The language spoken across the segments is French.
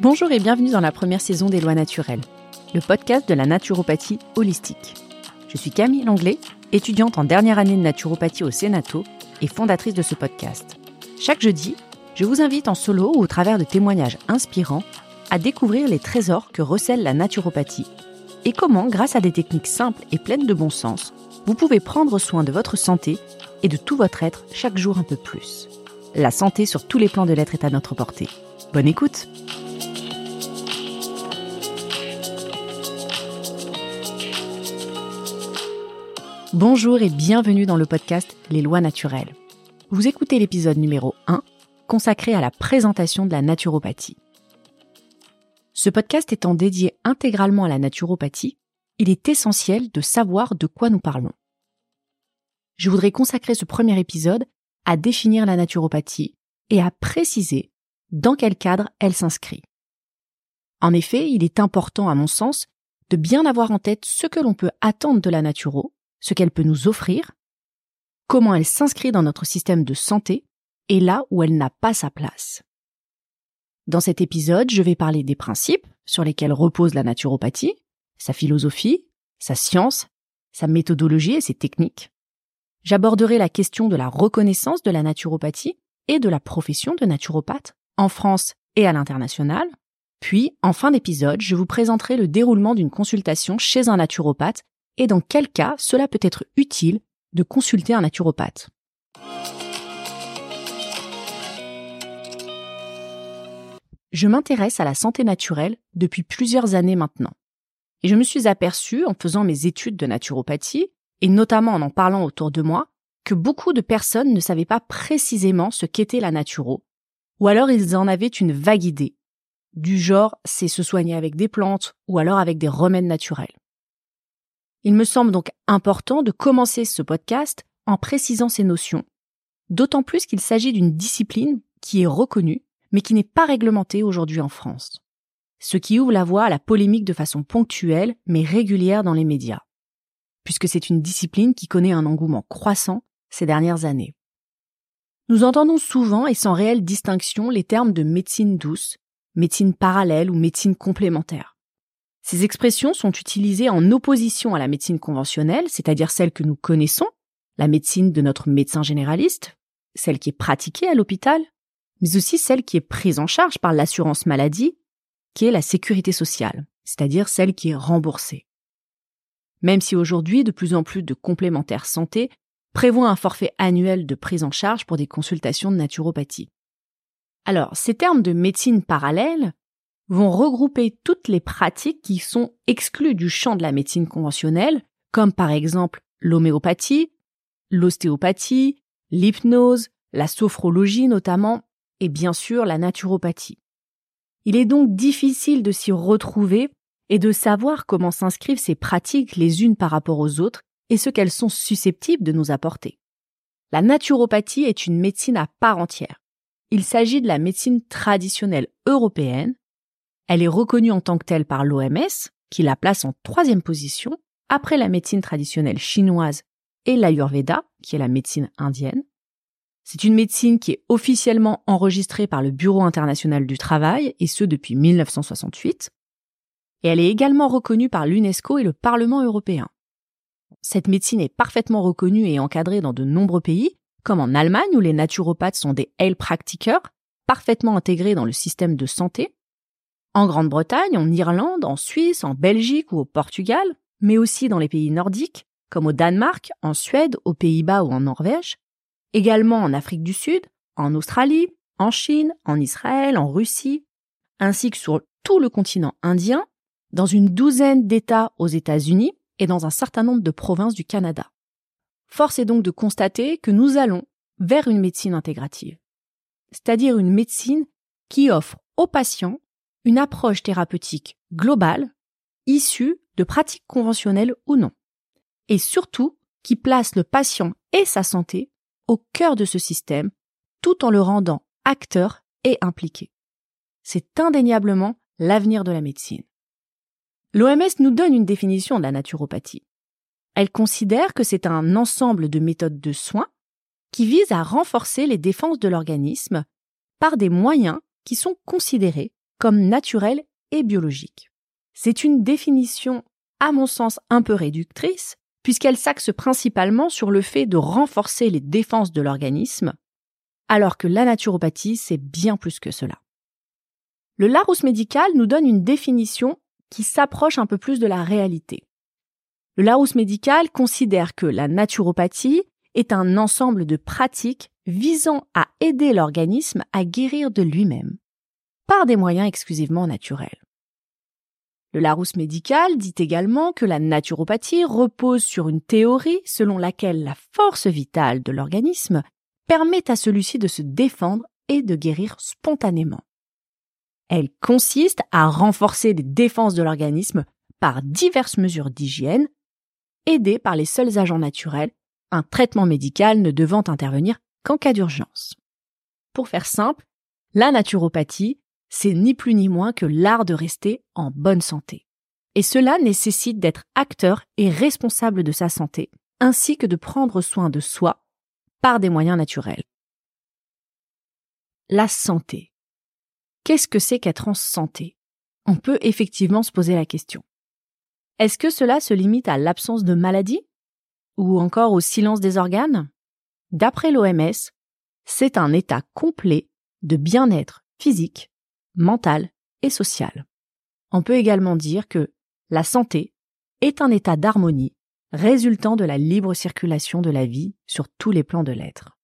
Bonjour et bienvenue dans la première saison des Lois naturelles, le podcast de la naturopathie holistique. Je suis Camille Langlais, étudiante en dernière année de naturopathie au Sénato et fondatrice de ce podcast. Chaque jeudi, je vous invite en solo ou au travers de témoignages inspirants à découvrir les trésors que recèle la naturopathie et comment, grâce à des techniques simples et pleines de bon sens, vous pouvez prendre soin de votre santé et de tout votre être chaque jour un peu plus. La santé sur tous les plans de l'être est à notre portée. Bonne écoute Bonjour et bienvenue dans le podcast Les lois naturelles. Vous écoutez l'épisode numéro 1 consacré à la présentation de la naturopathie. Ce podcast étant dédié intégralement à la naturopathie, il est essentiel de savoir de quoi nous parlons. Je voudrais consacrer ce premier épisode à définir la naturopathie et à préciser dans quel cadre elle s'inscrit. En effet, il est important, à mon sens, de bien avoir en tête ce que l'on peut attendre de la naturo ce qu'elle peut nous offrir, comment elle s'inscrit dans notre système de santé et là où elle n'a pas sa place. Dans cet épisode, je vais parler des principes sur lesquels repose la naturopathie, sa philosophie, sa science, sa méthodologie et ses techniques. J'aborderai la question de la reconnaissance de la naturopathie et de la profession de naturopathe en France et à l'international. Puis, en fin d'épisode, je vous présenterai le déroulement d'une consultation chez un naturopathe et dans quel cas cela peut être utile de consulter un naturopathe? Je m'intéresse à la santé naturelle depuis plusieurs années maintenant. Et je me suis aperçu, en faisant mes études de naturopathie, et notamment en en parlant autour de moi, que beaucoup de personnes ne savaient pas précisément ce qu'était la naturo, ou alors ils en avaient une vague idée, du genre c'est se soigner avec des plantes ou alors avec des remèdes naturels. Il me semble donc important de commencer ce podcast en précisant ces notions, d'autant plus qu'il s'agit d'une discipline qui est reconnue, mais qui n'est pas réglementée aujourd'hui en France. Ce qui ouvre la voie à la polémique de façon ponctuelle, mais régulière dans les médias, puisque c'est une discipline qui connaît un engouement croissant ces dernières années. Nous entendons souvent et sans réelle distinction les termes de médecine douce, médecine parallèle ou médecine complémentaire. Ces expressions sont utilisées en opposition à la médecine conventionnelle, c'est-à-dire celle que nous connaissons, la médecine de notre médecin généraliste, celle qui est pratiquée à l'hôpital, mais aussi celle qui est prise en charge par l'assurance maladie, qui est la sécurité sociale, c'est-à-dire celle qui est remboursée. Même si aujourd'hui de plus en plus de complémentaires santé prévoient un forfait annuel de prise en charge pour des consultations de naturopathie. Alors, ces termes de médecine parallèle vont regrouper toutes les pratiques qui sont exclues du champ de la médecine conventionnelle, comme par exemple l'homéopathie, l'ostéopathie, l'hypnose, la sophrologie notamment, et bien sûr la naturopathie. Il est donc difficile de s'y retrouver et de savoir comment s'inscrivent ces pratiques les unes par rapport aux autres et ce qu'elles sont susceptibles de nous apporter. La naturopathie est une médecine à part entière. Il s'agit de la médecine traditionnelle européenne elle est reconnue en tant que telle par l'OMS, qui la place en troisième position, après la médecine traditionnelle chinoise et l'Ayurveda, qui est la médecine indienne. C'est une médecine qui est officiellement enregistrée par le Bureau international du travail, et ce depuis 1968. Et elle est également reconnue par l'UNESCO et le Parlement européen. Cette médecine est parfaitement reconnue et encadrée dans de nombreux pays, comme en Allemagne où les naturopathes sont des Heilpraktiker, parfaitement intégrés dans le système de santé, en Grande-Bretagne, en Irlande, en Suisse, en Belgique ou au Portugal, mais aussi dans les pays nordiques, comme au Danemark, en Suède, aux Pays-Bas ou en Norvège, également en Afrique du Sud, en Australie, en Chine, en Israël, en Russie, ainsi que sur tout le continent indien, dans une douzaine d'États aux États-Unis et dans un certain nombre de provinces du Canada. Force est donc de constater que nous allons vers une médecine intégrative, c'est-à-dire une médecine qui offre aux patients une approche thérapeutique globale, issue de pratiques conventionnelles ou non, et surtout qui place le patient et sa santé au cœur de ce système, tout en le rendant acteur et impliqué. C'est indéniablement l'avenir de la médecine. L'OMS nous donne une définition de la naturopathie. Elle considère que c'est un ensemble de méthodes de soins qui visent à renforcer les défenses de l'organisme par des moyens qui sont considérés comme naturelle et biologique. C'est une définition, à mon sens, un peu réductrice, puisqu'elle s'axe principalement sur le fait de renforcer les défenses de l'organisme, alors que la naturopathie, c'est bien plus que cela. Le Larousse médical nous donne une définition qui s'approche un peu plus de la réalité. Le Larousse médical considère que la naturopathie est un ensemble de pratiques visant à aider l'organisme à guérir de lui-même, par des moyens exclusivement naturels. Le Larousse médical dit également que la naturopathie repose sur une théorie selon laquelle la force vitale de l'organisme permet à celui-ci de se défendre et de guérir spontanément. Elle consiste à renforcer les défenses de l'organisme par diverses mesures d'hygiène, aidées par les seuls agents naturels, un traitement médical ne devant intervenir qu'en cas d'urgence. Pour faire simple, la naturopathie, c'est ni plus ni moins que l'art de rester en bonne santé. Et cela nécessite d'être acteur et responsable de sa santé, ainsi que de prendre soin de soi par des moyens naturels. La santé. Qu'est-ce que c'est qu'être en santé? On peut effectivement se poser la question. Est-ce que cela se limite à l'absence de maladie? Ou encore au silence des organes? D'après l'OMS, c'est un état complet de bien-être physique, mental et social. On peut également dire que la santé est un état d'harmonie résultant de la libre circulation de la vie sur tous les plans de l'être.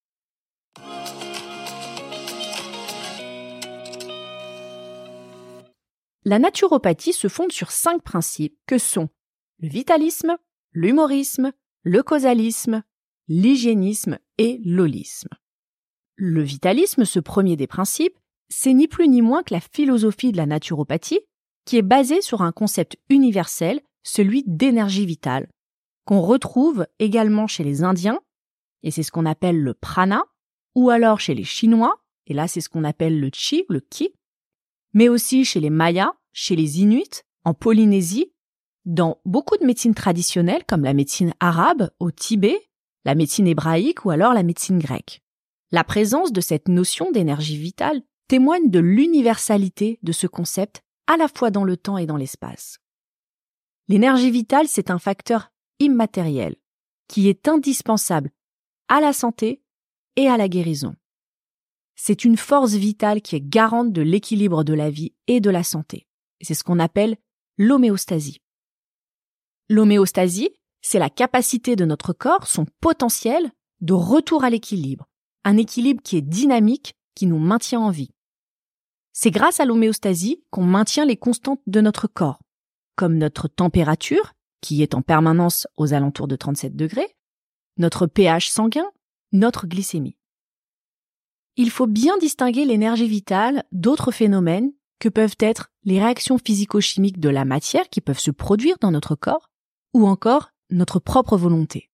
La naturopathie se fonde sur cinq principes que sont le vitalisme, l'humorisme, le causalisme, l'hygiénisme et l'holisme. Le vitalisme, ce premier des principes, c'est ni plus ni moins que la philosophie de la naturopathie, qui est basée sur un concept universel, celui d'énergie vitale, qu'on retrouve également chez les Indiens, et c'est ce qu'on appelle le prana, ou alors chez les Chinois, et là c'est ce qu'on appelle le chi, le ki, mais aussi chez les Mayas, chez les Inuits, en Polynésie, dans beaucoup de médecines traditionnelles comme la médecine arabe au Tibet, la médecine hébraïque ou alors la médecine grecque. La présence de cette notion d'énergie vitale témoigne de l'universalité de ce concept à la fois dans le temps et dans l'espace. L'énergie vitale, c'est un facteur immatériel qui est indispensable à la santé et à la guérison. C'est une force vitale qui est garante de l'équilibre de la vie et de la santé. C'est ce qu'on appelle l'homéostasie. L'homéostasie, c'est la capacité de notre corps, son potentiel de retour à l'équilibre, un équilibre qui est dynamique, qui nous maintient en vie. C'est grâce à l'homéostasie qu'on maintient les constantes de notre corps, comme notre température, qui est en permanence aux alentours de 37 degrés, notre pH sanguin, notre glycémie il faut bien distinguer l'énergie vitale d'autres phénomènes que peuvent être les réactions physico-chimiques de la matière qui peuvent se produire dans notre corps, ou encore notre propre volonté.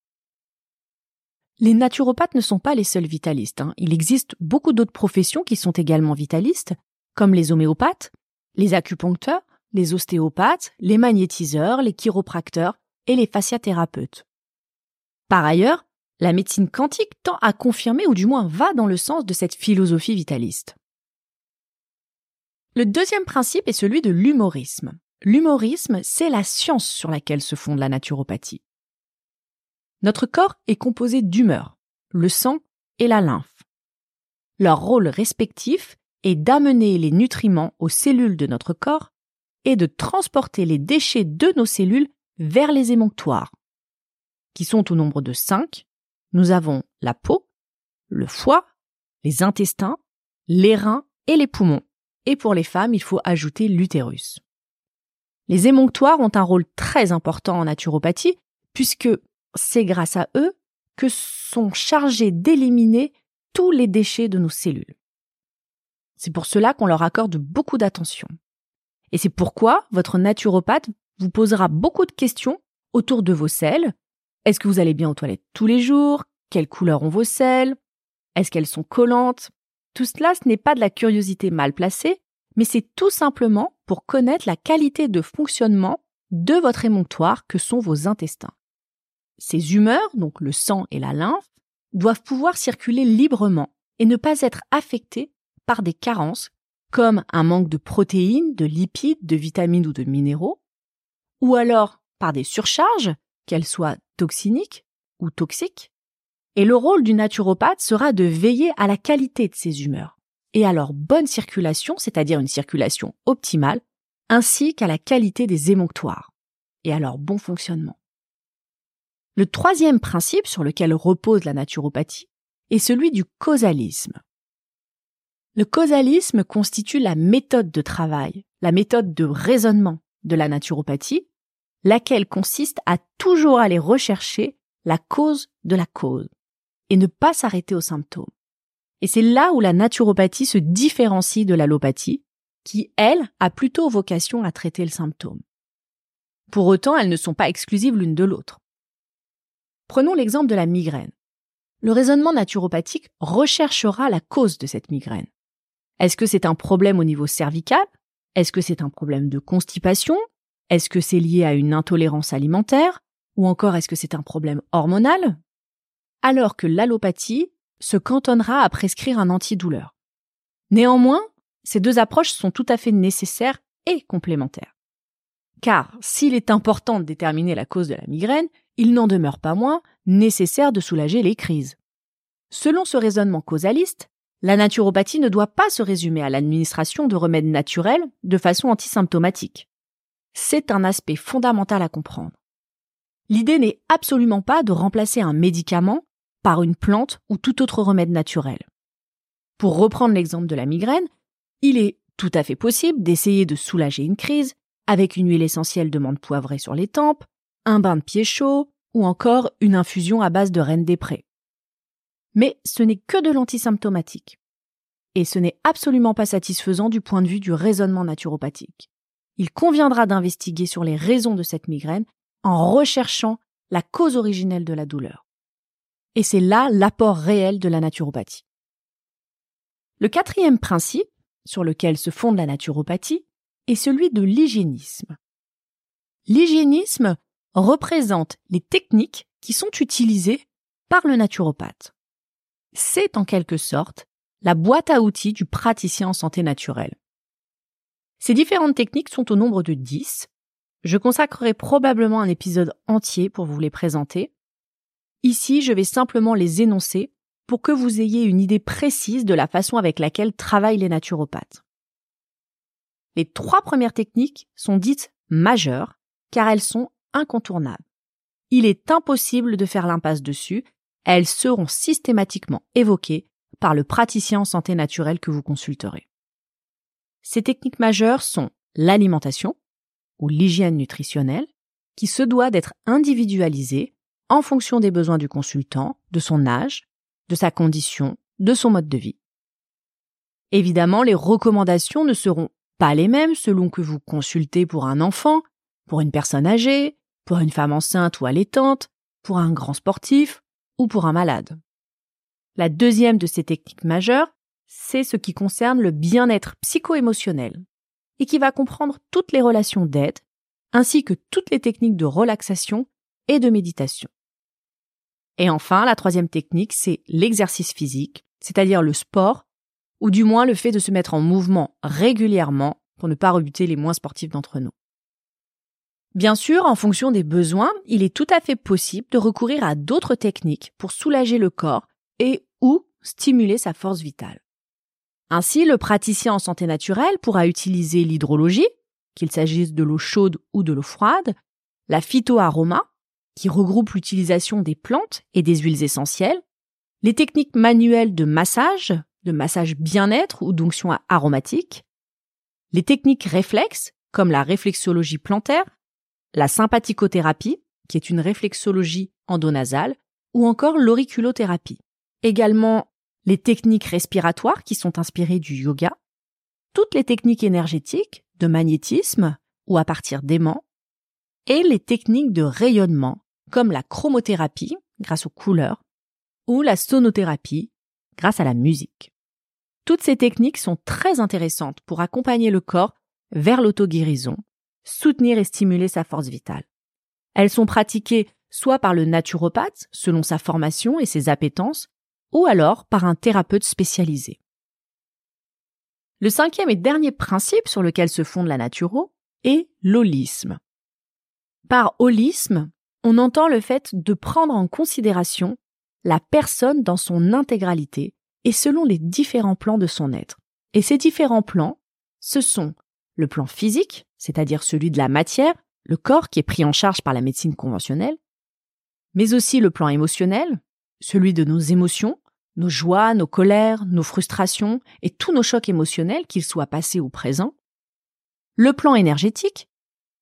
Les naturopathes ne sont pas les seuls vitalistes. Hein. Il existe beaucoup d'autres professions qui sont également vitalistes, comme les homéopathes, les acupuncteurs, les ostéopathes, les magnétiseurs, les chiropracteurs et les fasciathérapeutes. Par ailleurs, la médecine quantique tend à confirmer ou du moins va dans le sens de cette philosophie vitaliste. Le deuxième principe est celui de l'humorisme. L'humorisme, c'est la science sur laquelle se fonde la naturopathie. Notre corps est composé d'humeurs, le sang et la lymphe. Leur rôle respectif est d'amener les nutriments aux cellules de notre corps et de transporter les déchets de nos cellules vers les émonctoires, qui sont au nombre de cinq nous avons la peau, le foie, les intestins, les reins et les poumons. Et pour les femmes, il faut ajouter l'utérus. Les émonctoires ont un rôle très important en naturopathie puisque c'est grâce à eux que sont chargés d'éliminer tous les déchets de nos cellules. C'est pour cela qu'on leur accorde beaucoup d'attention. Et c'est pourquoi votre naturopathe vous posera beaucoup de questions autour de vos selles, est-ce que vous allez bien aux toilettes tous les jours? Quelle couleur ont vos selles? Est-ce qu'elles sont collantes? Tout cela, ce n'est pas de la curiosité mal placée, mais c'est tout simplement pour connaître la qualité de fonctionnement de votre émonctoire que sont vos intestins. Ces humeurs, donc le sang et la lymphe, doivent pouvoir circuler librement et ne pas être affectées par des carences comme un manque de protéines, de lipides, de vitamines ou de minéraux, ou alors par des surcharges, qu'elles soient toxiniques ou toxiques. Et le rôle du naturopathe sera de veiller à la qualité de ces humeurs et à leur bonne circulation, c'est-à-dire une circulation optimale, ainsi qu'à la qualité des émonctoires et à leur bon fonctionnement. Le troisième principe sur lequel repose la naturopathie est celui du causalisme. Le causalisme constitue la méthode de travail, la méthode de raisonnement de la naturopathie, laquelle consiste à toujours aller rechercher la cause de la cause et ne pas s'arrêter aux symptômes. Et c'est là où la naturopathie se différencie de l'allopathie, qui, elle, a plutôt vocation à traiter le symptôme. Pour autant, elles ne sont pas exclusives l'une de l'autre. Prenons l'exemple de la migraine. Le raisonnement naturopathique recherchera la cause de cette migraine. Est-ce que c'est un problème au niveau cervical? Est-ce que c'est un problème de constipation? Est-ce que c'est lié à une intolérance alimentaire? Ou encore est-ce que c'est un problème hormonal? Alors que l'allopathie se cantonnera à prescrire un antidouleur. Néanmoins, ces deux approches sont tout à fait nécessaires et complémentaires. Car s'il est important de déterminer la cause de la migraine, il n'en demeure pas moins nécessaire de soulager les crises. Selon ce raisonnement causaliste, la naturopathie ne doit pas se résumer à l'administration de remèdes naturels de façon antisymptomatique. C'est un aspect fondamental à comprendre. L'idée n'est absolument pas de remplacer un médicament par une plante ou tout autre remède naturel. Pour reprendre l'exemple de la migraine, il est tout à fait possible d'essayer de soulager une crise avec une huile essentielle de menthe poivrée sur les tempes, un bain de pied chaud ou encore une infusion à base de reine des prés. Mais ce n'est que de l'antisymptomatique. Et ce n'est absolument pas satisfaisant du point de vue du raisonnement naturopathique. Il conviendra d'investiguer sur les raisons de cette migraine en recherchant la cause originelle de la douleur. Et c'est là l'apport réel de la naturopathie. Le quatrième principe, sur lequel se fonde la naturopathie, est celui de l'hygiénisme. L'hygiénisme représente les techniques qui sont utilisées par le naturopathe c'est en quelque sorte la boîte à outils du praticien en santé naturelle. Ces différentes techniques sont au nombre de 10. Je consacrerai probablement un épisode entier pour vous les présenter. Ici, je vais simplement les énoncer pour que vous ayez une idée précise de la façon avec laquelle travaillent les naturopathes. Les trois premières techniques sont dites majeures car elles sont Il est impossible de faire l'impasse dessus elles seront systématiquement évoquées par le praticien en santé naturelle que vous consulterez. Ces techniques majeures sont l'alimentation ou l'hygiène nutritionnelle, qui se doit d'être individualisée en fonction des besoins du consultant, de son âge, de sa condition, de son mode de vie. Évidemment, les recommandations ne seront pas les mêmes selon que vous consultez pour un enfant, pour une personne âgée, pour une femme enceinte ou allaitante, pour un grand sportif ou pour un malade. La deuxième de ces techniques majeures, c'est ce qui concerne le bien-être psycho-émotionnel et qui va comprendre toutes les relations d'aide ainsi que toutes les techniques de relaxation et de méditation. Et enfin, la troisième technique, c'est l'exercice physique, c'est-à-dire le sport, ou du moins le fait de se mettre en mouvement régulièrement pour ne pas rebuter les moins sportifs d'entre nous. Bien sûr, en fonction des besoins, il est tout à fait possible de recourir à d'autres techniques pour soulager le corps et ou stimuler sa force vitale. Ainsi, le praticien en santé naturelle pourra utiliser l'hydrologie, qu'il s'agisse de l'eau chaude ou de l'eau froide, la phytoaroma, qui regroupe l'utilisation des plantes et des huiles essentielles, les techniques manuelles de massage, de massage bien-être ou d'onction aromatique, les techniques réflexes, comme la réflexologie plantaire, la sympathicothérapie, qui est une réflexologie endonasale, ou encore l'auriculothérapie. Également les techniques respiratoires qui sont inspirées du yoga, toutes les techniques énergétiques, de magnétisme ou à partir d'aimants, et les techniques de rayonnement, comme la chromothérapie, grâce aux couleurs, ou la sonothérapie, grâce à la musique. Toutes ces techniques sont très intéressantes pour accompagner le corps vers l'auto-guérison soutenir et stimuler sa force vitale. Elles sont pratiquées soit par le naturopathe, selon sa formation et ses appétences, ou alors par un thérapeute spécialisé. Le cinquième et dernier principe sur lequel se fonde la naturo est l'holisme. Par holisme, on entend le fait de prendre en considération la personne dans son intégralité et selon les différents plans de son être. Et ces différents plans, ce sont le plan physique, c'est-à-dire celui de la matière, le corps qui est pris en charge par la médecine conventionnelle, mais aussi le plan émotionnel, celui de nos émotions, nos joies, nos colères, nos frustrations et tous nos chocs émotionnels, qu'ils soient passés ou présents, le plan énergétique,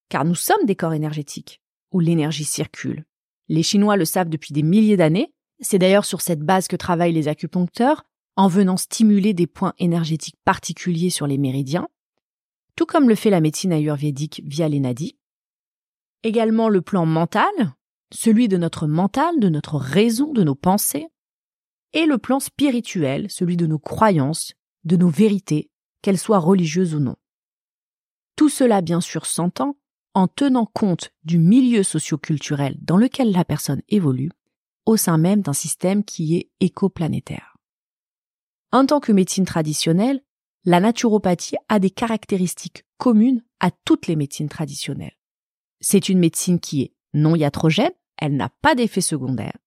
car nous sommes des corps énergétiques, où l'énergie circule. Les Chinois le savent depuis des milliers d'années, c'est d'ailleurs sur cette base que travaillent les acupuncteurs, en venant stimuler des points énergétiques particuliers sur les méridiens, tout comme le fait la médecine ayurvédique via les nadis. Également le plan mental, celui de notre mental, de notre raison, de nos pensées, et le plan spirituel, celui de nos croyances, de nos vérités, qu'elles soient religieuses ou non. Tout cela, bien sûr, s'entend en tenant compte du milieu socioculturel dans lequel la personne évolue, au sein même d'un système qui est écoplanétaire. En tant que médecine traditionnelle, la naturopathie a des caractéristiques communes à toutes les médecines traditionnelles. C'est une médecine qui est non iatrogène, elle n'a pas d'effet secondaire.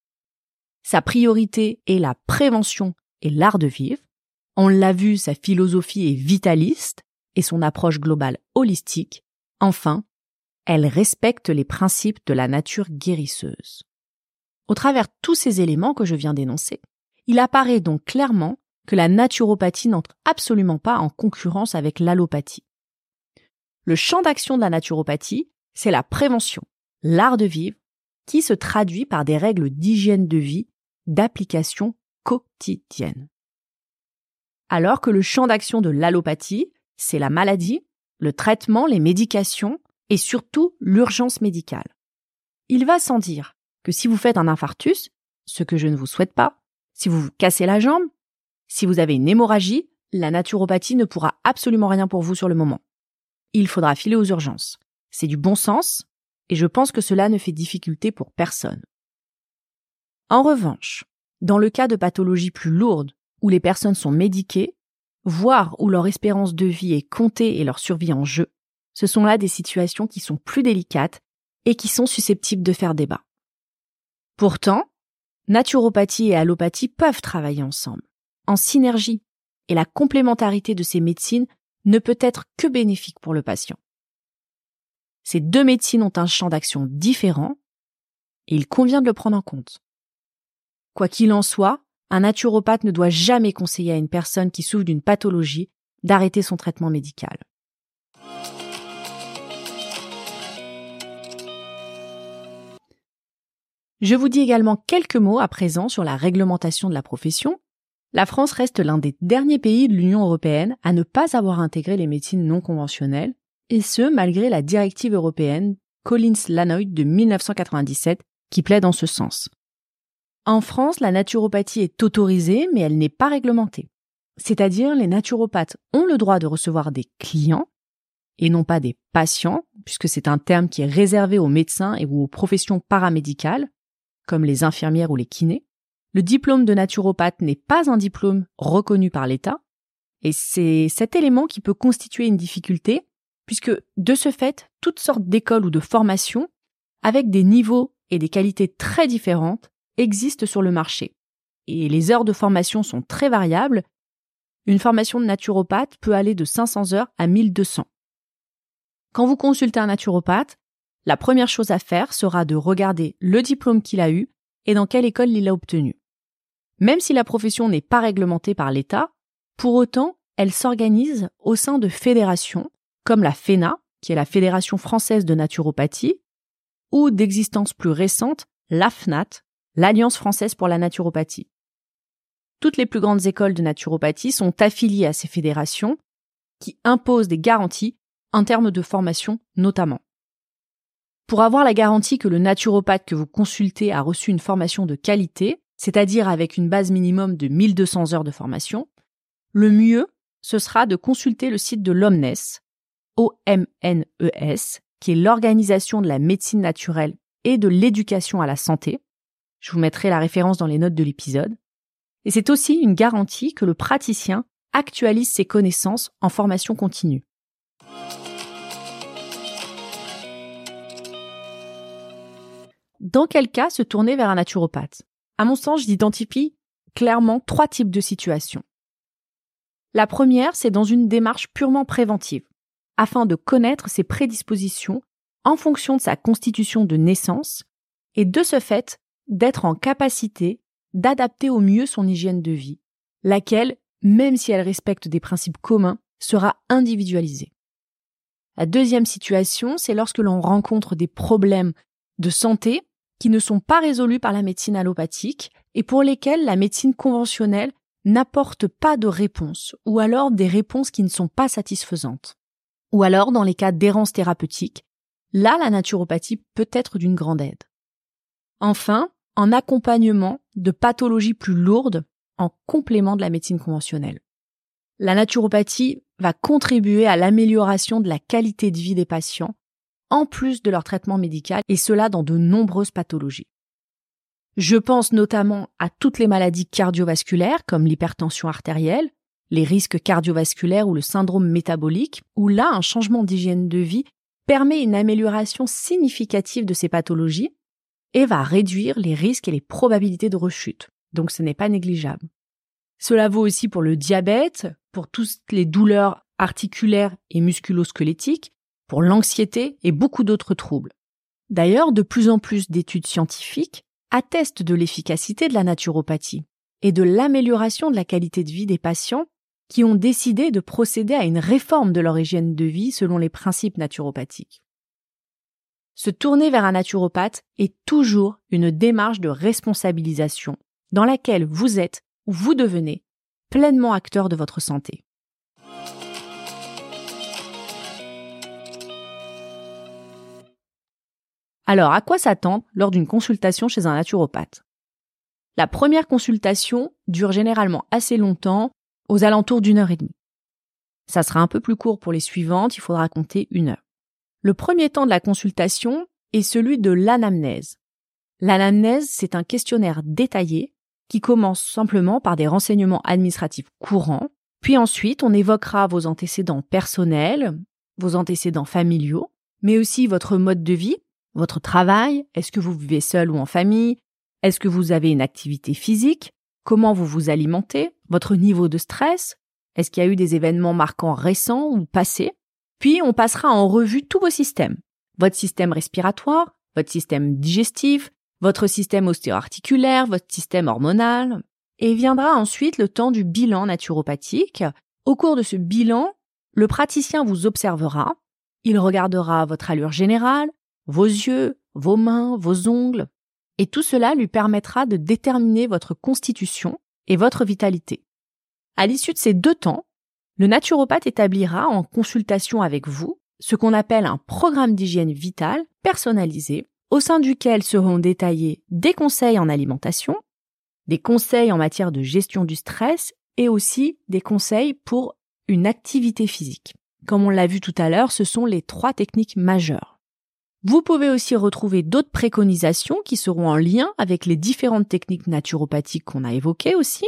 Sa priorité est la prévention et l'art de vivre. On l'a vu, sa philosophie est vitaliste et son approche globale holistique. Enfin, elle respecte les principes de la nature guérisseuse. Au travers tous ces éléments que je viens d'énoncer, il apparaît donc clairement que la naturopathie n'entre absolument pas en concurrence avec l'allopathie. Le champ d'action de la naturopathie, c'est la prévention, l'art de vivre, qui se traduit par des règles d'hygiène de vie, d'application quotidienne. Alors que le champ d'action de l'allopathie, c'est la maladie, le traitement, les médications et surtout l'urgence médicale. Il va sans dire que si vous faites un infarctus, ce que je ne vous souhaite pas, si vous vous cassez la jambe, si vous avez une hémorragie, la naturopathie ne pourra absolument rien pour vous sur le moment. Il faudra filer aux urgences. C'est du bon sens, et je pense que cela ne fait difficulté pour personne. En revanche, dans le cas de pathologies plus lourdes, où les personnes sont médiquées, voire où leur espérance de vie est comptée et leur survie en jeu, ce sont là des situations qui sont plus délicates et qui sont susceptibles de faire débat. Pourtant, naturopathie et allopathie peuvent travailler ensemble, en synergie, et la complémentarité de ces médecines ne peut être que bénéfique pour le patient. Ces deux médecines ont un champ d'action différent, et il convient de le prendre en compte. Quoi qu'il en soit, un naturopathe ne doit jamais conseiller à une personne qui souffre d'une pathologie d'arrêter son traitement médical. Je vous dis également quelques mots à présent sur la réglementation de la profession. La France reste l'un des derniers pays de l'Union européenne à ne pas avoir intégré les médecines non conventionnelles, et ce malgré la directive européenne Collins-Lanoy de 1997 qui plaide en ce sens. En France, la naturopathie est autorisée, mais elle n'est pas réglementée. C'est-à-dire, les naturopathes ont le droit de recevoir des clients, et non pas des patients, puisque c'est un terme qui est réservé aux médecins et aux professions paramédicales, comme les infirmières ou les kinés. Le diplôme de naturopathe n'est pas un diplôme reconnu par l'État, et c'est cet élément qui peut constituer une difficulté, puisque de ce fait, toutes sortes d'écoles ou de formations, avec des niveaux et des qualités très différentes, existent sur le marché. Et les heures de formation sont très variables. Une formation de naturopathe peut aller de 500 heures à 1200. Quand vous consultez un naturopathe, la première chose à faire sera de regarder le diplôme qu'il a eu et dans quelle école il l'a obtenu. Même si la profession n'est pas réglementée par l'État, pour autant, elle s'organise au sein de fédérations comme la FENA, qui est la Fédération française de naturopathie, ou d'existence plus récente, l'AFNAT, l'Alliance française pour la naturopathie. Toutes les plus grandes écoles de naturopathie sont affiliées à ces fédérations qui imposent des garanties en termes de formation notamment. Pour avoir la garantie que le naturopathe que vous consultez a reçu une formation de qualité, c'est-à-dire avec une base minimum de 1200 heures de formation, le mieux, ce sera de consulter le site de l'OMNES, O-M-N-E-S, qui est l'organisation de la médecine naturelle et de l'éducation à la santé. Je vous mettrai la référence dans les notes de l'épisode. Et c'est aussi une garantie que le praticien actualise ses connaissances en formation continue. Dans quel cas se tourner vers un naturopathe? À mon sens, j'identifie clairement trois types de situations. La première, c'est dans une démarche purement préventive, afin de connaître ses prédispositions en fonction de sa constitution de naissance et de ce fait d'être en capacité d'adapter au mieux son hygiène de vie, laquelle, même si elle respecte des principes communs, sera individualisée. La deuxième situation, c'est lorsque l'on rencontre des problèmes de santé qui ne sont pas résolus par la médecine allopathique et pour lesquels la médecine conventionnelle n'apporte pas de réponse ou alors des réponses qui ne sont pas satisfaisantes. Ou alors, dans les cas d'errance thérapeutique, là, la naturopathie peut être d'une grande aide. Enfin, en accompagnement de pathologies plus lourdes en complément de la médecine conventionnelle. La naturopathie va contribuer à l'amélioration de la qualité de vie des patients, en plus de leur traitement médical, et cela dans de nombreuses pathologies. Je pense notamment à toutes les maladies cardiovasculaires comme l'hypertension artérielle, les risques cardiovasculaires ou le syndrome métabolique, où là un changement d'hygiène de vie permet une amélioration significative de ces pathologies et va réduire les risques et les probabilités de rechute. Donc ce n'est pas négligeable. Cela vaut aussi pour le diabète, pour toutes les douleurs articulaires et musculosquelettiques, pour l'anxiété et beaucoup d'autres troubles. D'ailleurs, de plus en plus d'études scientifiques attestent de l'efficacité de la naturopathie et de l'amélioration de la qualité de vie des patients qui ont décidé de procéder à une réforme de leur hygiène de vie selon les principes naturopathiques. Se tourner vers un naturopathe est toujours une démarche de responsabilisation dans laquelle vous êtes ou vous devenez pleinement acteur de votre santé. Alors, à quoi s'attendre lors d'une consultation chez un naturopathe? La première consultation dure généralement assez longtemps, aux alentours d'une heure et demie. Ça sera un peu plus court pour les suivantes, il faudra compter une heure. Le premier temps de la consultation est celui de l'anamnèse. L'anamnèse, c'est un questionnaire détaillé qui commence simplement par des renseignements administratifs courants, puis ensuite on évoquera vos antécédents personnels, vos antécédents familiaux, mais aussi votre mode de vie, votre travail, est-ce que vous vivez seul ou en famille, est-ce que vous avez une activité physique, comment vous vous alimentez, votre niveau de stress, est-ce qu'il y a eu des événements marquants récents ou passés, puis on passera en revue tous vos systèmes. Votre système respiratoire, votre système digestif, votre système ostéo-articulaire, votre système hormonal. Et viendra ensuite le temps du bilan naturopathique. Au cours de ce bilan, le praticien vous observera. Il regardera votre allure générale, vos yeux, vos mains, vos ongles. Et tout cela lui permettra de déterminer votre constitution et votre vitalité. À l'issue de ces deux temps, le naturopathe établira en consultation avec vous ce qu'on appelle un programme d'hygiène vitale personnalisé au sein duquel seront détaillés des conseils en alimentation, des conseils en matière de gestion du stress et aussi des conseils pour une activité physique. Comme on l'a vu tout à l'heure, ce sont les trois techniques majeures. Vous pouvez aussi retrouver d'autres préconisations qui seront en lien avec les différentes techniques naturopathiques qu'on a évoquées aussi,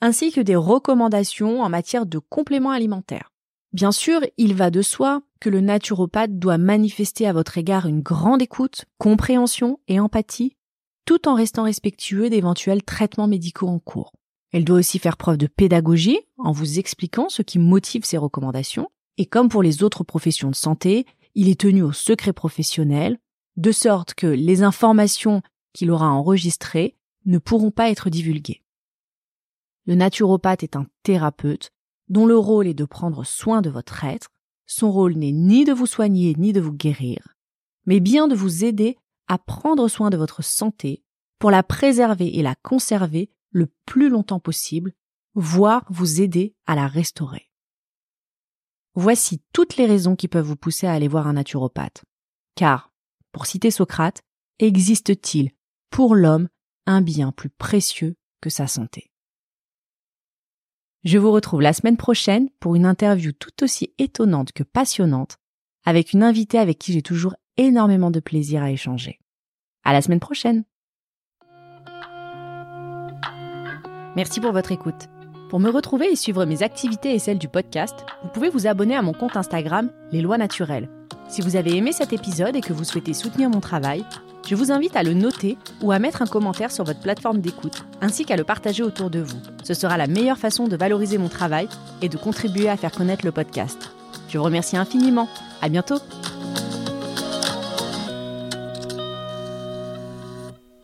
ainsi que des recommandations en matière de compléments alimentaires. Bien sûr, il va de soi que le naturopathe doit manifester à votre égard une grande écoute, compréhension et empathie, tout en restant respectueux d'éventuels traitements médicaux en cours. Elle doit aussi faire preuve de pédagogie en vous expliquant ce qui motive ses recommandations, et comme pour les autres professions de santé, il est tenu au secret professionnel, de sorte que les informations qu'il aura enregistrées ne pourront pas être divulguées. Le naturopathe est un thérapeute dont le rôle est de prendre soin de votre être. Son rôle n'est ni de vous soigner ni de vous guérir, mais bien de vous aider à prendre soin de votre santé pour la préserver et la conserver le plus longtemps possible, voire vous aider à la restaurer. Voici toutes les raisons qui peuvent vous pousser à aller voir un naturopathe. Car, pour citer Socrate, existe-t-il pour l'homme un bien plus précieux que sa santé? Je vous retrouve la semaine prochaine pour une interview tout aussi étonnante que passionnante avec une invitée avec qui j'ai toujours énormément de plaisir à échanger. À la semaine prochaine! Merci pour votre écoute. Pour me retrouver et suivre mes activités et celles du podcast, vous pouvez vous abonner à mon compte Instagram, Les Lois Naturelles. Si vous avez aimé cet épisode et que vous souhaitez soutenir mon travail, je vous invite à le noter ou à mettre un commentaire sur votre plateforme d'écoute, ainsi qu'à le partager autour de vous. Ce sera la meilleure façon de valoriser mon travail et de contribuer à faire connaître le podcast. Je vous remercie infiniment. À bientôt!